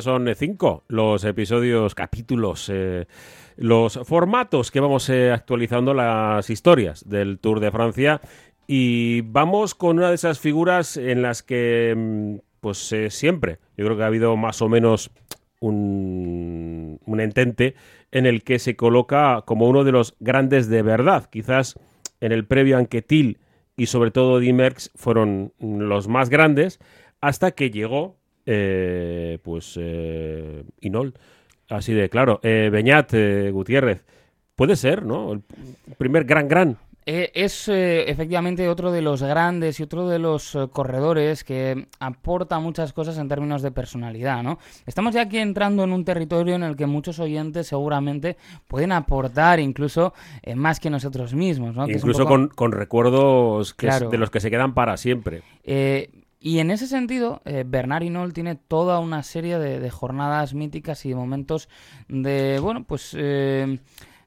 son cinco los episodios, capítulos, eh, los formatos que vamos eh, actualizando las historias del Tour de Francia. Y vamos con una de esas figuras en las que, mm, pues eh, siempre, yo creo que ha habido más o menos un, un entente en el que se coloca como uno de los grandes de verdad. Quizás en el previo Anquetil y sobre todo Dimerx fueron los más grandes hasta que llegó eh, pues eh, Inol. Así de claro. Eh, Beñat eh, Gutiérrez. Puede ser, ¿no? El primer gran gran. Eh, es efectivamente otro de los grandes y otro de los corredores que aporta muchas cosas en términos de personalidad, ¿no? Estamos ya aquí entrando en un territorio en el que muchos oyentes seguramente pueden aportar incluso más que nosotros mismos, ¿no? Que Incluso poco- con, con recuerdos que es Claro. de los que se quedan para siempre. Eh, y en ese sentido, eh, Bernard Hinault tiene toda una serie de, de jornadas míticas y de momentos de, bueno, pues eh,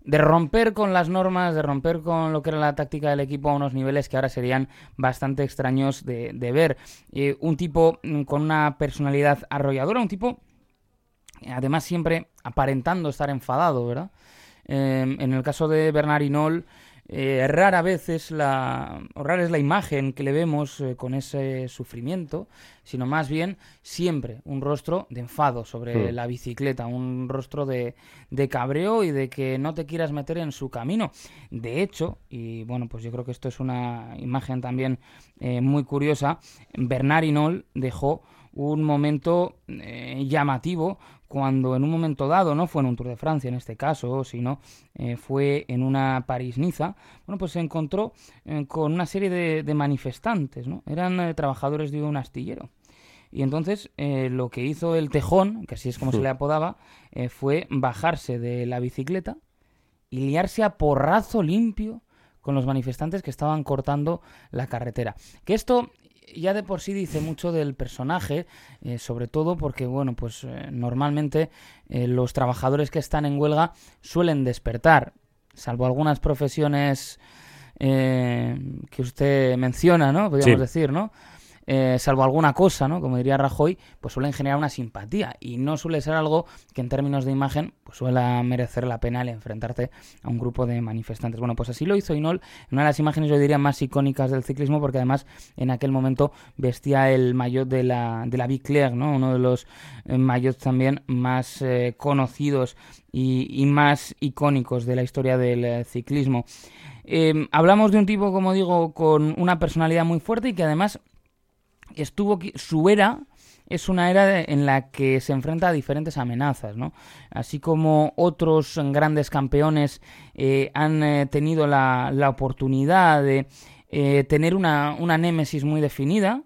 de romper con las normas, de romper con lo que era la táctica del equipo a unos niveles que ahora serían bastante extraños de, de ver. Eh, un tipo mm, con una personalidad arrolladora, un tipo, además siempre aparentando estar enfadado, ¿verdad? Eh, en el caso de Bernard Hinault, eh, rara vez es la, o rara es la imagen que le vemos eh, con ese sufrimiento, sino más bien siempre un rostro de enfado sobre Hmm. la bicicleta, un rostro de, de cabreo y de que no te quieras meter en su camino. De hecho, y bueno, pues yo creo que esto es una imagen también eh, muy curiosa, Bernard Hinault dejó un momento eh, llamativo cuando en un momento dado, no fue en un Tour de Francia en este caso, sino eh, fue en una París-Niza, bueno, pues se encontró eh, con una serie de, de manifestantes, ¿no? Eran trabajadores de un astillero. Y entonces lo que hizo el tejón, que así es como se le apodaba, fue bajarse de la bicicleta y liarse a porrazo limpio con los manifestantes que estaban cortando la carretera. Que esto ya de por sí dice mucho del personaje, eh, sobre todo porque, bueno, pues eh, normalmente eh, los trabajadores que están en huelga suelen despertar, salvo algunas profesiones eh, que usted menciona, ¿no? Podríamos Sí. decir, ¿no? Eh, salvo alguna cosa, ¿no? Como diría Rajoy, pues suelen generar una simpatía y no suele ser algo que en términos de imagen pues suele merecer la pena el enfrentarte a un grupo de manifestantes. Bueno, pues así lo hizo Inol, en una de las imágenes yo diría más icónicas del ciclismo porque además en aquel momento vestía el maillot de la, de la Bicler, ¿no? Uno de los eh, maillots también más eh, conocidos y, más icónicos de la historia del ciclismo. Eh, hablamos de un tipo, como digo, con una personalidad muy fuerte y que además estuvo su era es una era en la que se enfrenta a diferentes amenazas. Así como otros grandes campeones eh, han eh, tenido la, oportunidad de eh, tener una, una némesis muy definida.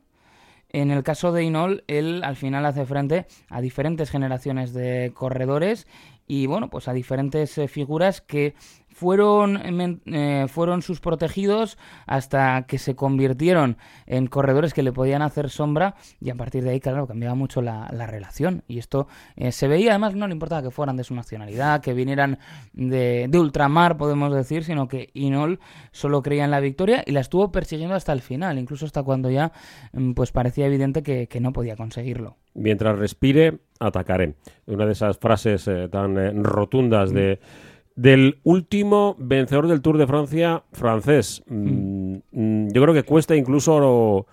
En el caso de Inol, él al final hace frente a diferentes generaciones de corredores y bueno, pues a diferentes figuras que fueron, eh, eh, fueron sus protegidos hasta que se convirtieron en corredores que le podían hacer sombra y a partir de ahí, claro, cambiaba mucho la, la relación. Y esto eh, se veía, además no le importaba que fueran de su nacionalidad, que vinieran de, de ultramar, podemos decir, sino que Inol solo creía en la victoria y la estuvo persiguiendo hasta el final, incluso hasta cuando ya mm, pues parecía evidente que, que no podía conseguirlo. Mientras respire, atacaré. Una de esas frases eh, tan rotundas de del último vencedor del Tour de Francia francés. Mm, mm, yo creo que cuesta incluso,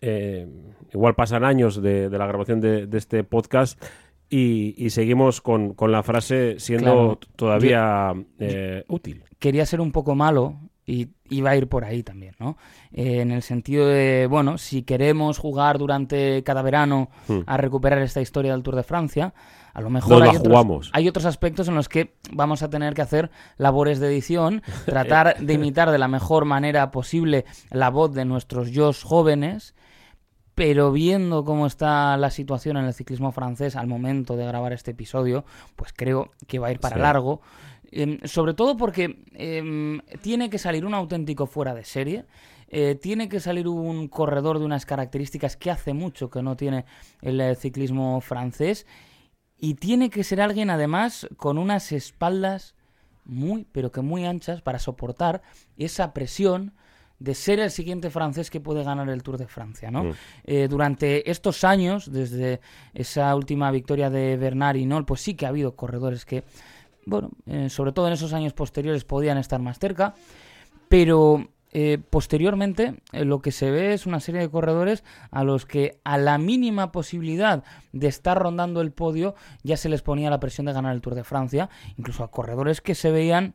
eh, igual pasan años de, de la grabación de, de este podcast y, y seguimos con, con la frase siendo Claro. todavía eh, útil. quería ser un poco malo y iba a ir por ahí también, ¿no? Eh, en el sentido de, bueno, si queremos jugar durante cada verano Hmm. a recuperar esta historia del Tour de Francia, a lo mejor Nos la hay, otros, jugamos. hay otros aspectos en los que vamos a tener que hacer labores de edición, tratar de imitar de la mejor manera posible la voz de nuestros yo jóvenes, pero viendo cómo está la situación en el ciclismo francés al momento de grabar este episodio, pues creo que va a ir para Sí. largo. Em, sobre todo porque em, tiene que salir un auténtico fuera de serie. eh, tiene que salir un corredor de unas características que hace mucho que no tiene el eh, ciclismo francés. Y tiene que ser alguien además con unas espaldas muy, pero que muy anchas para soportar esa presión de ser el siguiente francés que puede ganar el Tour de Francia, ¿no? Mm. Eh, durante estos años, desde esa última victoria de Bernard y Nol, pues sí que ha habido corredores que, bueno, eh, sobre todo en esos años posteriores podían estar más cerca, pero eh, posteriormente lo que se ve es una serie de corredores a los que a la mínima posibilidad de estar rondando el podio ya se les ponía la presión de ganar el Tour de Francia, incluso a corredores que se veían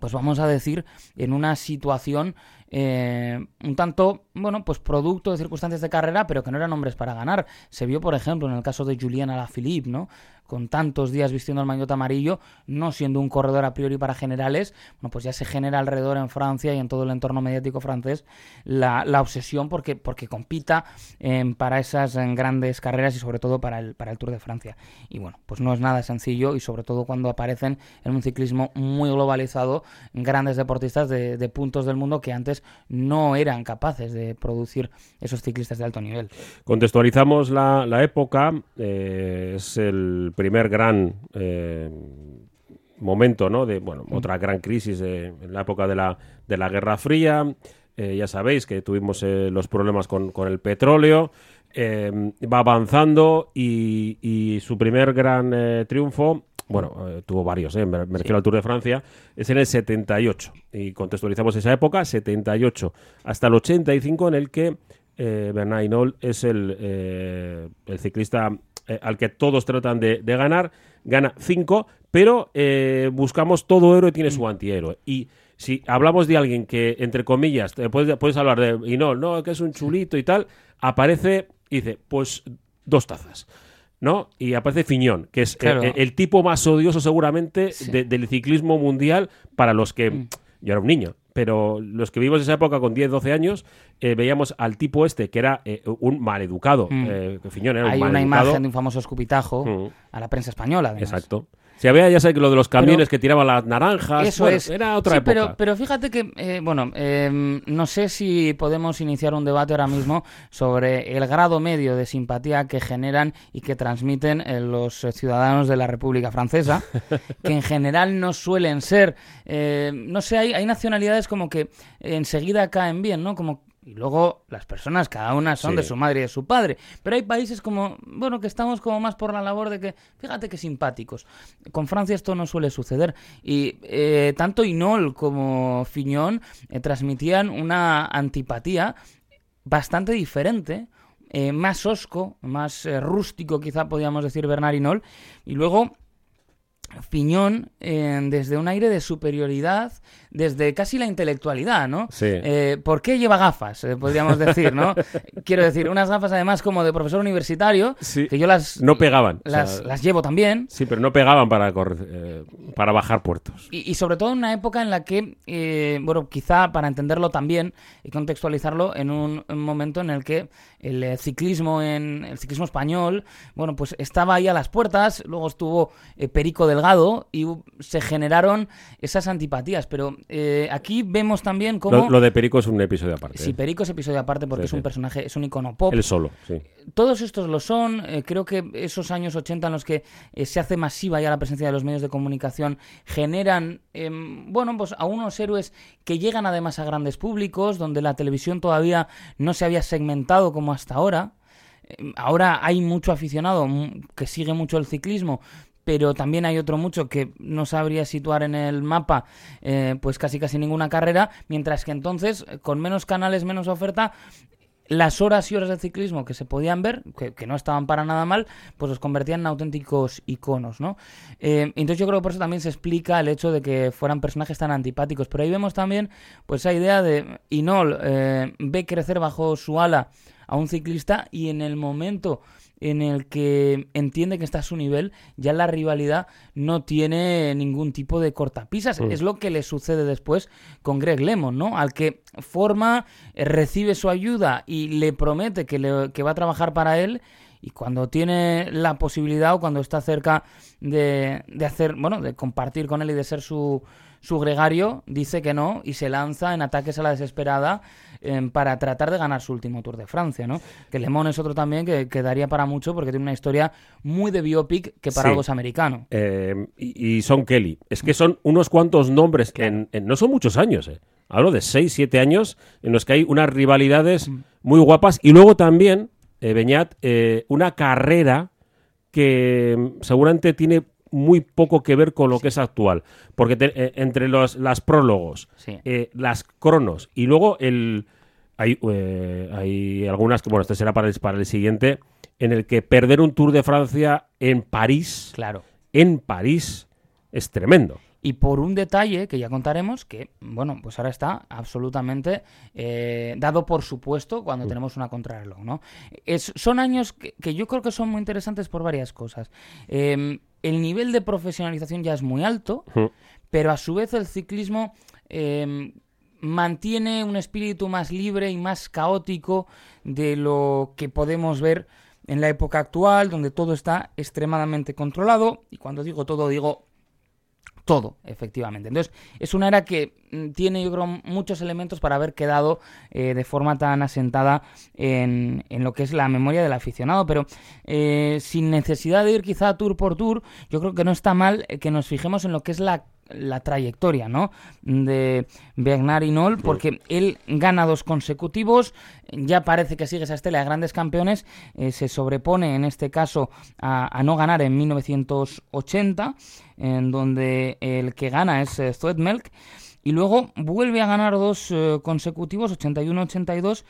pues vamos a decir, en una situación eh, un tanto, bueno, pues producto de circunstancias de carrera, pero que no eran hombres para ganar. Se vio, por ejemplo, en el caso de Julian Alaphilippe, ¿no? Con tantos días vistiendo el maillot amarillo, no siendo un corredor a priori para generales, bueno, pues ya se genera alrededor en Francia y en todo el entorno mediático francés la, obsesión porque, porque compita em, para esas grandes carreras y sobre todo para el, para el Tour de Francia. Y bueno, pues no es nada sencillo y sobre todo cuando aparecen en un ciclismo muy globalizado grandes deportistas de, de puntos del mundo que antes no eran capaces de producir esos ciclistas de alto nivel. Contextualizamos la, época, eh, es el primer gran eh, momento, ¿no? De, bueno, mm. otra gran crisis en la época de la, de la Guerra Fría. Eh, ya sabéis que tuvimos los problemas con, con, el petróleo. va avanzando y, y, su primer gran triunfo bueno, eh, tuvo varios, ¿eh? me, refiero al Tour de Francia, es en el 78. Y contextualizamos esa época, 78 hasta el 85, en el que eh, Bernard Hinault es el, eh, el ciclista al que todos tratan de, ganar. Gana 5, pero buscamos todo héroe tiene su antihéroe. Y si hablamos de alguien que, entre comillas, puedes, puedes hablar de Hinault, no, que es un chulito y tal, aparece y dice, pues dos tazas. ¿No? Y aparece Fiñón, que es eh, el, tipo más odioso seguramente del ciclismo mundial para los que... Mm. Yo era un niño, pero los que vivimos esa época con 10, 12 años, eh, veíamos al tipo este, que era eh, un maleducado. Mm. Fiñón era Hay un una imagen de un famoso escupitajo mm. a la prensa española, Exacto. Si había, ya sé que lo de los camiones que tiraban las naranjas. Eso es. Era otra época. Pero, pero fíjate que, eh, bueno, em, no sé si podemos iniciar un debate ahora mismo sobre el grado medio de simpatía que generan y que transmiten eh, los ciudadanos de la República Francesa, que en general no suelen ser. Eh, no sé, hay, hay nacionalidades como que enseguida caen bien, ¿no? Como y luego las personas, cada una son de su madre y de su padre. Pero hay países como, bueno, que estamos como más por la labor de que, fíjate que simpáticos. Con Francia esto no suele suceder. Y eh, tanto Inol como Fiñón eh, transmitían una antipatía bastante diferente. Eh, más osco, más rústico quizá podríamos decir Bernard Inol. Y luego Fiñón desde un aire de superioridad, desde casi la intelectualidad, ¿no? Sí. Eh, ¿Por qué lleva gafas? Eh, podríamos decir, ¿no? Quiero decir, unas gafas además como de profesor universitario, que yo las... No pegaban. Las, las llevo también. Sí, pero no pegaban para, eh, para bajar puertos. Y, sobre todo en una época en la que, bueno, quizá para entenderlo también y contextualizarlo en un, momento en el que el ciclismo en el ciclismo español, bueno, pues estaba ahí a las puertas, luego estuvo Perico Delgado y se generaron esas antipatías, pero eh, aquí vemos también cómo... Lo, de Perico es un episodio aparte. Sí, ¿eh? Perico es episodio aparte porque es un personaje, es un icono pop. Él solo, sí. Todos estos lo son. Eh, creo que esos años 80 en los que se hace masiva ya la presencia de los medios de comunicación generan, em, bueno, pues a unos héroes que llegan además a grandes públicos, donde la televisión todavía no se había segmentado como hasta ahora. Em, ahora hay mucho aficionado que sigue mucho el ciclismo, pero también hay otro mucho que no sabría situar en el mapa eh, pues casi casi ninguna carrera, mientras que entonces con menos canales, menos oferta, las horas y horas de ciclismo que se podían ver, que, no estaban para nada mal, pues los convertían en auténticos iconos, ¿no? Eh, entonces yo creo que por eso también se explica el hecho de que fueran personajes tan antipáticos. Pero ahí vemos también, pues esa idea de Inol eh, ve crecer bajo su ala a un ciclista y en el momento en el que entiende que está a su nivel, ya la rivalidad no tiene ningún tipo de cortapisas. Mm. Es lo que le sucede después con Greg Lemon, ¿no? Al que forma, eh, recibe su ayuda y le promete que, le, que va a trabajar para él y cuando tiene la posibilidad o cuando está cerca de, de hacer, bueno, de compartir con él y de ser su, su gregario, dice que no y se lanza en ataques a la desesperada Em, para tratar de ganar su último Tour de Francia, ¿no? Que Le Mans es otro también que, quedaría para mucho porque tiene una historia muy de biopic que para algo es americano. Em, y, Son Kelly. Es que son unos cuantos nombres que no son muchos años, ¿eh? hablo de 6, 7 años, en los que hay unas rivalidades muy guapas y luego también, eh, Beñat, eh, una carrera que mm, seguramente tiene muy poco que ver con lo que es actual. Porque eh, entre los, las prólogos, eh, las cronos y luego el... Hay, eh, hay algunas que, bueno, este será para el, para el siguiente, en el que perder un Tour de Francia en París, claro. en París, es tremendo. Y por un detalle que ya contaremos, que, bueno, pues ahora está absolutamente dado por supuesto cuando tenemos una contrarreloj, ¿no? Es, son años que, que, yo creo que son muy interesantes por varias cosas. Eh, el nivel de profesionalización ya es muy alto, pero a su vez el ciclismo em, mantiene un espíritu más libre y más caótico de lo que podemos ver en la época actual, donde todo está extremadamente controlado. Y cuando digo todo, digo todo, efectivamente. Entonces, es una era que mm, tiene, yo creo, muchos elementos para haber quedado eh, de forma tan asentada en, en, lo que es la memoria del aficionado, pero eh, sin necesidad de ir quizá tour por tour, yo creo que no está mal que nos fijemos en lo que es la la trayectoria, ¿no? De Bernard Hinault, porque él gana dos consecutivos, ya parece que sigue esa estela de grandes campeones, eh, se sobrepone en este caso a, no ganar en 1980, en donde el que gana es eh, y luego vuelve a ganar dos eh, consecutivos, 81-82,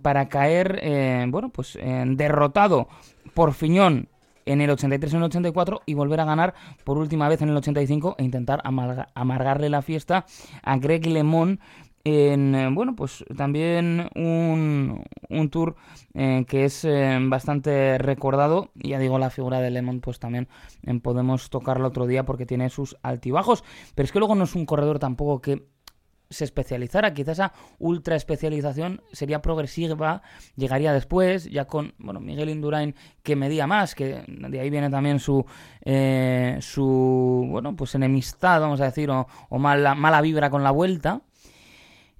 para caer, eh, bueno, pues derrotado por Fiñón en el 83 y en el 84 y volver a ganar por última vez en el 85 e intentar amargarle la fiesta a Greg LeMond en, eh, bueno, pues también un, un tour eh, que es eh, bastante recordado. Ya digo, la figura de Lemon, pues también podemos tocarlo otro día porque tiene sus altibajos. Pero es que luego no es un corredor tampoco que se especializara. Quizás esa ultra especialización sería progresiva, llegaría después, ya con bueno Miguel Indurain que medía más, que de ahí viene también su eh, su bueno pues enemistad, vamos a decir, o, mala, mala vibra con la vuelta.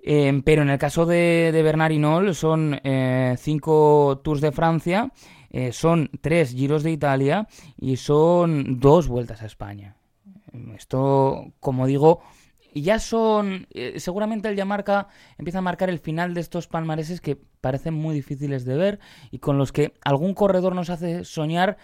Eh, pero en el caso de, de Bernard son eh, cinco Tours de Francia, son tres Giros de Italia y son dos vueltas a España. Esto, como digo, y ya son, eh, seguramente el ya marca, empieza a marcar el final de estos palmareses que parecen muy difíciles de ver y con los que algún corredor nos hace soñar,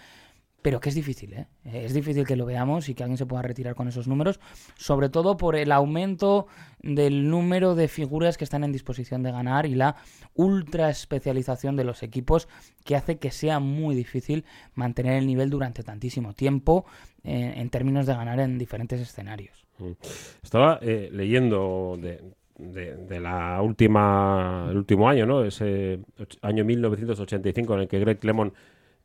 pero que es difícil, ¿eh? Es difícil que lo veamos y que alguien se pueda retirar con esos números, sobre todo por el aumento del número de figuras que están en disposición de ganar y la ultra especialización de los equipos que hace que sea muy difícil mantener el nivel durante tantísimo tiempo eh, en términos de ganar en diferentes escenarios. Mm. Estaba eh, leyendo de, la última, el último año, ¿no? Ese año 1985 en el que Greg Lemon,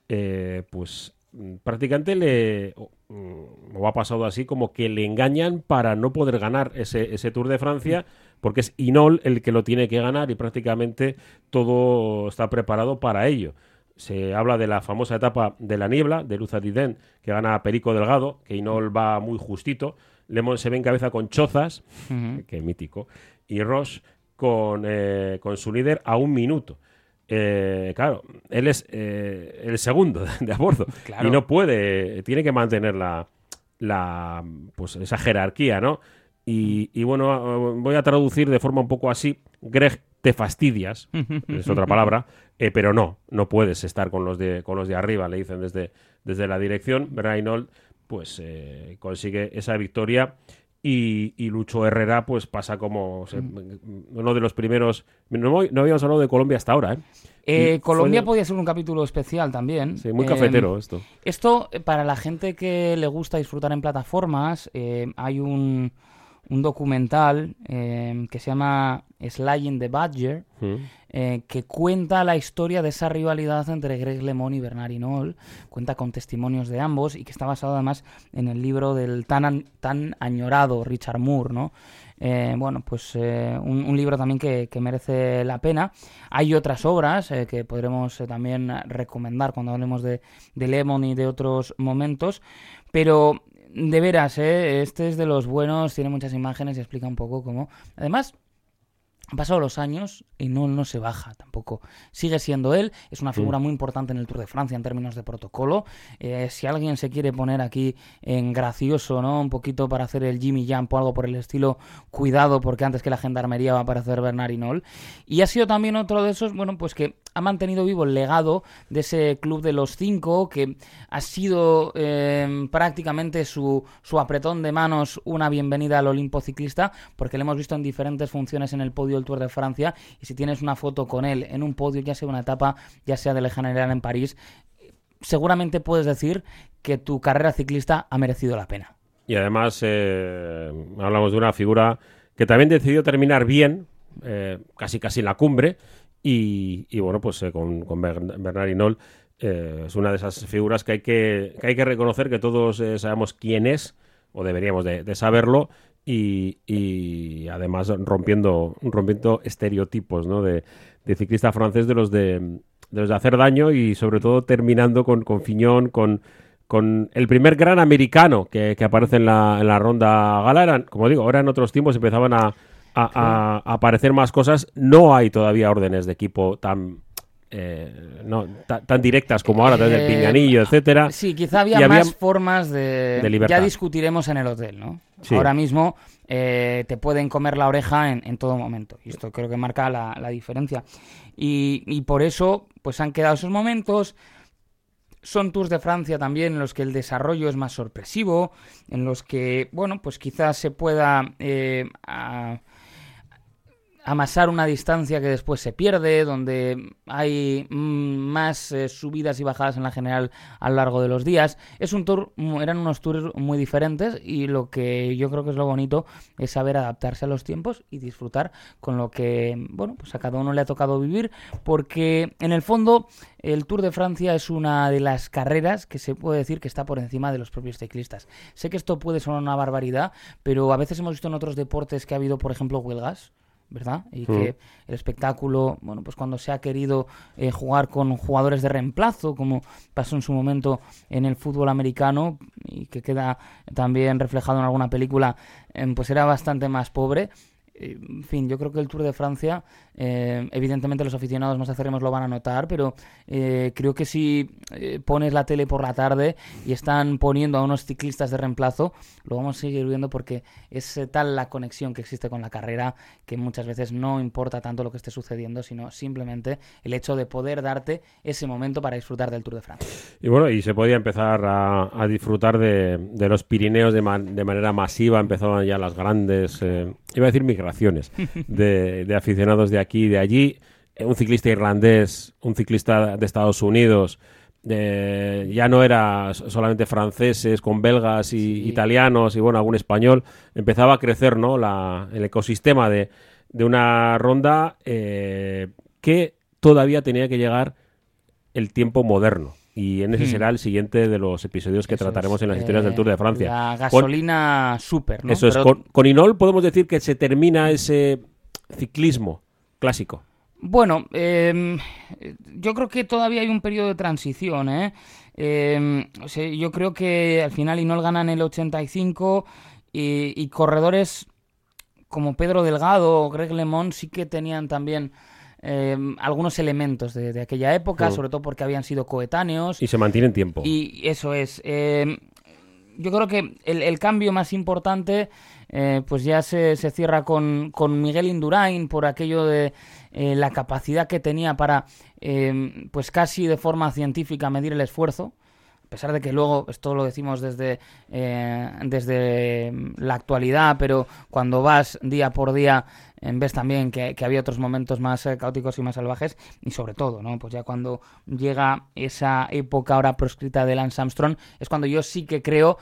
eh, pues prácticamente le mm, o, ha pasado así como que le engañan para no poder ganar ese, ese Tour de Francia porque es Inol el que lo tiene que ganar y prácticamente todo está preparado para ello. Se habla de la famosa etapa de la niebla de Luz Adiden que gana Perico Delgado, que Inol va muy justito, Lemon se ve en cabeza con Chozas, que mítico, y Roche con, eh, con su líder a un minuto. Eh, claro, él es eh, el segundo de a bordo y no puede, tiene que mantener la, la pues esa jerarquía, ¿no? Y, bueno, voy a traducir de forma un poco así. Greg, te fastidias, es otra palabra, pero no, no puedes estar con los de, con los de arriba, le dicen desde, desde la dirección. Reynold pues eh, consigue esa victoria y, Lucho Herrera pues pasa como mm. uno de los primeros... No, habíamos hablado de Colombia hasta ahora, ¿eh? eh Colombia podía ser un capítulo especial también. Sí, muy cafetero em, esto. Esto, eh, para la gente que le gusta disfrutar en plataformas, hay un, un documental em, que se llama Slaying the Badger, eh, que cuenta la historia de esa rivalidad entre Greg LeMond y Bernard Hinault, cuenta con testimonios de ambos y que está basado además en el libro del tan, tan añorado Richard Moore, ¿no? Eh, bueno, pues eh, un, libro también que, merece la pena. Hay otras obras que podremos también recomendar cuando hablemos de, de Lemon y de otros momentos, pero de veras, este es de los buenos, tiene muchas imágenes y explica un poco cómo... Además, Han pasado los años y no, no se baja tampoco. Sigue siendo él, es una figura muy importante en el Tour de Francia en términos de protocolo. Eh, si alguien se quiere poner aquí en gracioso, ¿no? Un poquito para hacer el Jimmy Jump o algo por el estilo, cuidado porque antes que la gendarmería va a aparecer Bernard Hinault. Y ha sido también otro de esos, bueno, pues que ha mantenido vivo el legado de ese club de los cinco, que ha sido eh, prácticamente su, su apretón de manos una bienvenida al Olimpo ciclista, porque le hemos visto en diferentes funciones en el podio del Tour de Francia, y si tienes una foto con él en un podio, ya sea una etapa, ya sea de la General en París, seguramente puedes decir que tu carrera ciclista ha merecido la pena. Y además eh, hablamos de una figura que también decidió terminar bien, eh, casi casi en la cumbre, y, bueno, pues eh, con, con Bernard Hinault es una de esas figuras que hay que, que, hay que reconocer que todos sabemos quién es, o deberíamos de, saberlo, y, y, además rompiendo, rompiendo estereotipos ¿no? de, de, ciclista francés de los de, de los de hacer daño y sobre todo terminando con, con Fiñón, con, con el primer gran americano que, que aparece en la, en la ronda gala. como digo, ahora en otros tiempos empezaban a a, aparecer más cosas. No hay todavía órdenes de equipo tan eh, no, tan directas como ahora, desde el eh, pinganillo, etcétera. Sí, quizá había, más formas de, Ya discutiremos en el hotel, ¿no? Ahora mismo eh, te pueden comer la oreja en, todo momento. Y esto creo que marca la, diferencia. Y, por eso, pues han quedado esos momentos. Son tours de Francia también en los que el desarrollo es más sorpresivo, en los que, bueno, pues quizás se pueda amasar una distancia que después se pierde, donde hay mm, más eh, subidas y bajadas en la general a lo largo de los días. Es un tour, eran unos tours muy diferentes y lo que yo creo que es lo bonito es saber adaptarse a los tiempos y disfrutar con lo que, bueno, pues a cada uno le ha tocado vivir, porque en el fondo el Tour de Francia es una de las carreras que se puede decir que está por encima de los propios ciclistas. Sé que esto puede sonar una barbaridad, pero a veces hemos visto en otros deportes que ha habido, por ejemplo, huelgas ¿verdad? Y que el espectáculo, bueno, pues cuando se ha querido eh, jugar con jugadores de reemplazo, como pasó en su momento en el fútbol americano y que queda también reflejado en alguna película, em, pues era bastante más pobre. En fin, yo creo que el Tour de Francia eh, evidentemente los aficionados más acérrimos lo van a notar, pero eh, creo que si eh, pones la tele por la tarde y están poniendo a unos ciclistas de reemplazo, lo vamos a seguir viendo porque es tal la conexión que existe con la carrera que muchas veces no importa tanto lo que esté sucediendo, sino simplemente el hecho de poder darte ese momento para disfrutar del Tour de Francia. Y bueno, y se podía empezar a, disfrutar de, los Pirineos de, de, manera masiva, empezaban ya las grandes, iba a decir migraciones, de, de aficionados de aquí y de allí. Eh, un ciclista irlandés, un ciclista de Estados Unidos, eh, ya no era solamente franceses con belgas y italianos y bueno, algún español. Empezaba a crecer ¿no? La, el ecosistema de, de una ronda eh, que todavía tenía que llegar el tiempo moderno. Y en ese hmm. será el siguiente de los episodios que trataremos en las historias del Tour de Francia. La gasolina super, Eso es. Con, con Inol podemos decir que se termina ese ciclismo clásico? Bueno, em, yo creo que todavía hay un periodo de transición. ¿eh? Em, yo creo que al final Inol gana en el 85 y, corredores como Pedro Delgado o Greg LeMond sí que tenían también em, algunos elementos de, aquella época, mm. sobre todo porque habían sido coetáneos. Y se mantienen tiempo. Y eso es. yo creo que el cambio más importante eh, pues ya se, se cierra con, con, Miguel Indurain por aquello de eh, la capacidad que tenía para, eh, pues casi de forma científica, medir el esfuerzo. Pesar de que luego, esto lo decimos desde, desde la actualidad, pero cuando vas día por día ves también que, había otros momentos más eh, caóticos y más salvajes y sobre todo, ¿no? Pues ya cuando llega esa época ahora proscrita de Lance Armstrong es cuando yo sí que creo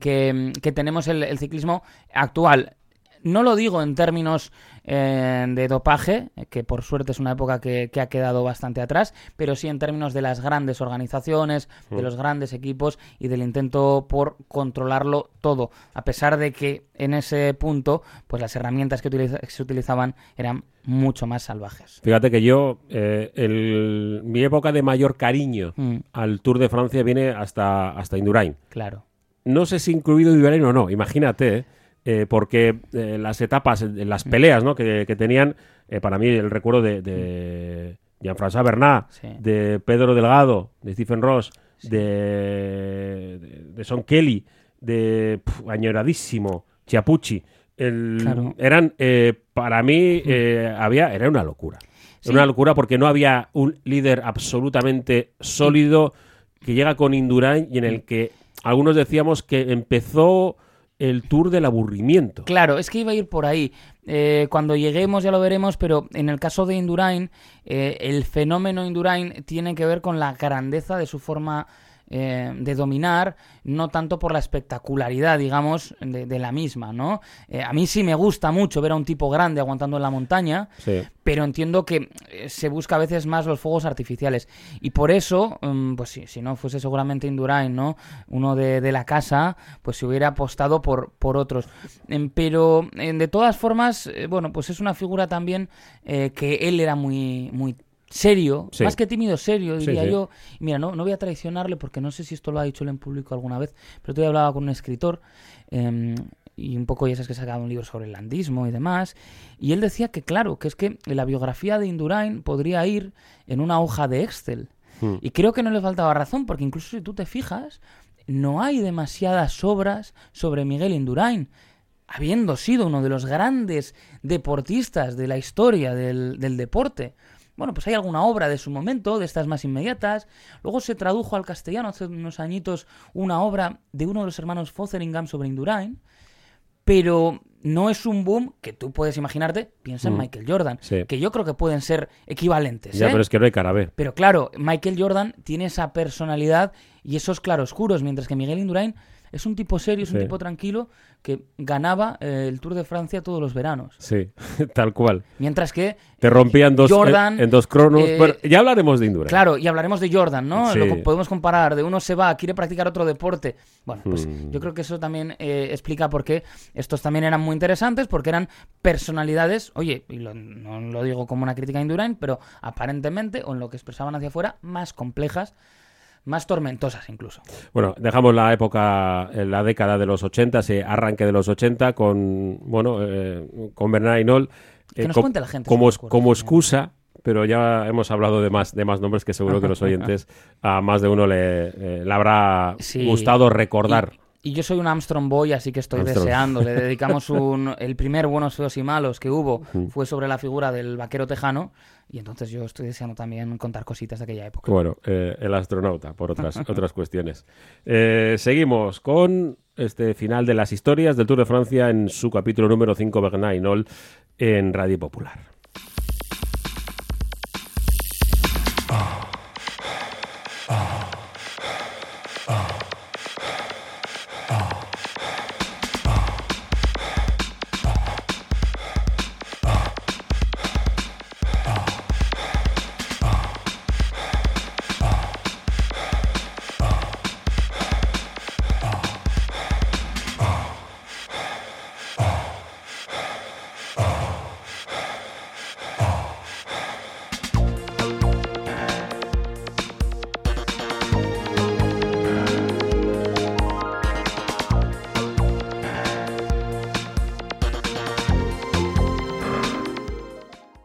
que, tenemos el ciclismo actual no lo digo en términos eh, de dopaje, que por suerte es una época que, ha quedado bastante atrás, pero sí en términos de las grandes organizaciones, de mm. los grandes equipos y del intento por controlarlo todo, a pesar de que en ese punto, pues las herramientas que, se utilizaban eran mucho más salvajes. Fíjate que yo, eh, mi época de mayor cariño mm. al Tour de Francia viene hasta, hasta Indurain. Claro. No sé si incluido Indurain o no, imagínate, ¿eh? Eh, porque eh, las etapas, las peleas ¿no? que, tenían eh, para mí el recuerdo de, de Jean-François Bernat, Sí. de Pedro Delgado, de Stephen Ross, de, de, de Son Kelly, de añoradísimo, Chiapucci. El- Claro. Eran, eh, para mí, eh, había, era una locura. Sí. Era una locura porque no había un líder absolutamente sólido que llega con Indurain y en el que algunos decíamos que empezó el tour del aburrimiento. Claro, es que iba a ir por ahí. Eh, cuando lleguemos ya lo veremos, pero en el caso de Indurain, eh, el fenómeno Indurain tiene que ver con la grandeza de su forma eh, de dominar, no tanto por la espectacularidad, digamos, de, de la misma, ¿no? Eh, a mí sí me gusta mucho ver a un tipo grande aguantando en la montaña, Sí. pero entiendo que se busca a veces más los fuegos artificiales. Y por eso, mm, pues sí, si no fuese seguramente Indurain, ¿no? Uno de, de la casa, pues se hubiera apostado por, por otros. Em, pero, eh, de todas formas, eh, bueno, pues es una figura también eh, que él era muy, muy serio, Sí. más que tímido, serio, diría sí. yo. Mira, no, no voy a traicionarle porque no sé si esto lo ha dicho él en público alguna vez, pero yo hablaba con un escritor em, y un poco ya sabes que sacaba un libro sobre el landismo y demás, y él decía que claro, que es que la biografía de Indurain podría ir en una hoja de Excel. Hmm. Y creo que no le faltaba razón, porque incluso si tú te fijas, no hay demasiadas obras sobre Miguel Indurain, habiendo sido uno de los grandes deportistas de la historia del, del deporte. Bueno, pues hay alguna obra de su momento, de estas más inmediatas. Luego se tradujo al castellano hace unos añitos una obra de uno de los hermanos Fotheringham sobre Indurain, pero no es un boom que tú puedes imaginarte, piensa en Mm. Michael Jordan, Sí. que yo creo que pueden ser equivalentes. Ya, ¿eh? pero es que no hay cara B. Pero claro, Michael Jordan tiene esa personalidad y esos claroscuros, mientras que Miguel Indurain es un tipo serio, es un tipo tranquilo que ganaba eh, el Tour de Francia todos los veranos. Sí, tal cual. Mientras que, Te rompían dos, Jordan, en, en dos cronos. eh, Bueno, ya hablaremos de Indurain. claro, y hablaremos de Jordan, ¿no? Sí. Lo podemos comparar, de uno se va, quiere practicar otro deporte. Bueno, pues Hmm. yo creo que eso también eh, explica por qué estos también eran muy interesantes, porque eran personalidades, oye, y lo- no lo digo como una crítica a Indurain, pero aparentemente, o en lo que expresaban hacia afuera, más complejas, más tormentosas incluso. Bueno, dejamos la época, eh, la década de los 80, ese arranque de los 80 con, bueno, eh, con Bernard Hinault. Que eh, nos co- cuente la gente Como, también. excusa, pero ya hemos hablado de más, de más nombres que seguro que los oyentes a más de uno le, eh, le habrá Sí. gustado recordar. Y, y yo soy un Armstrong Boy, así que estoy Armstrong. deseando. Le dedicamos un. El primer Buenos, Feos y Malos que hubo Mm. fue sobre la figura del vaquero tejano. Y entonces yo estoy deseando también contar cositas de aquella época. Bueno, eh, el astronauta, por otras, otras cuestiones. Eh, seguimos con este final de las historias del Tour de Francia en su capítulo número 5, Bernard Hinault, en Radio Popular.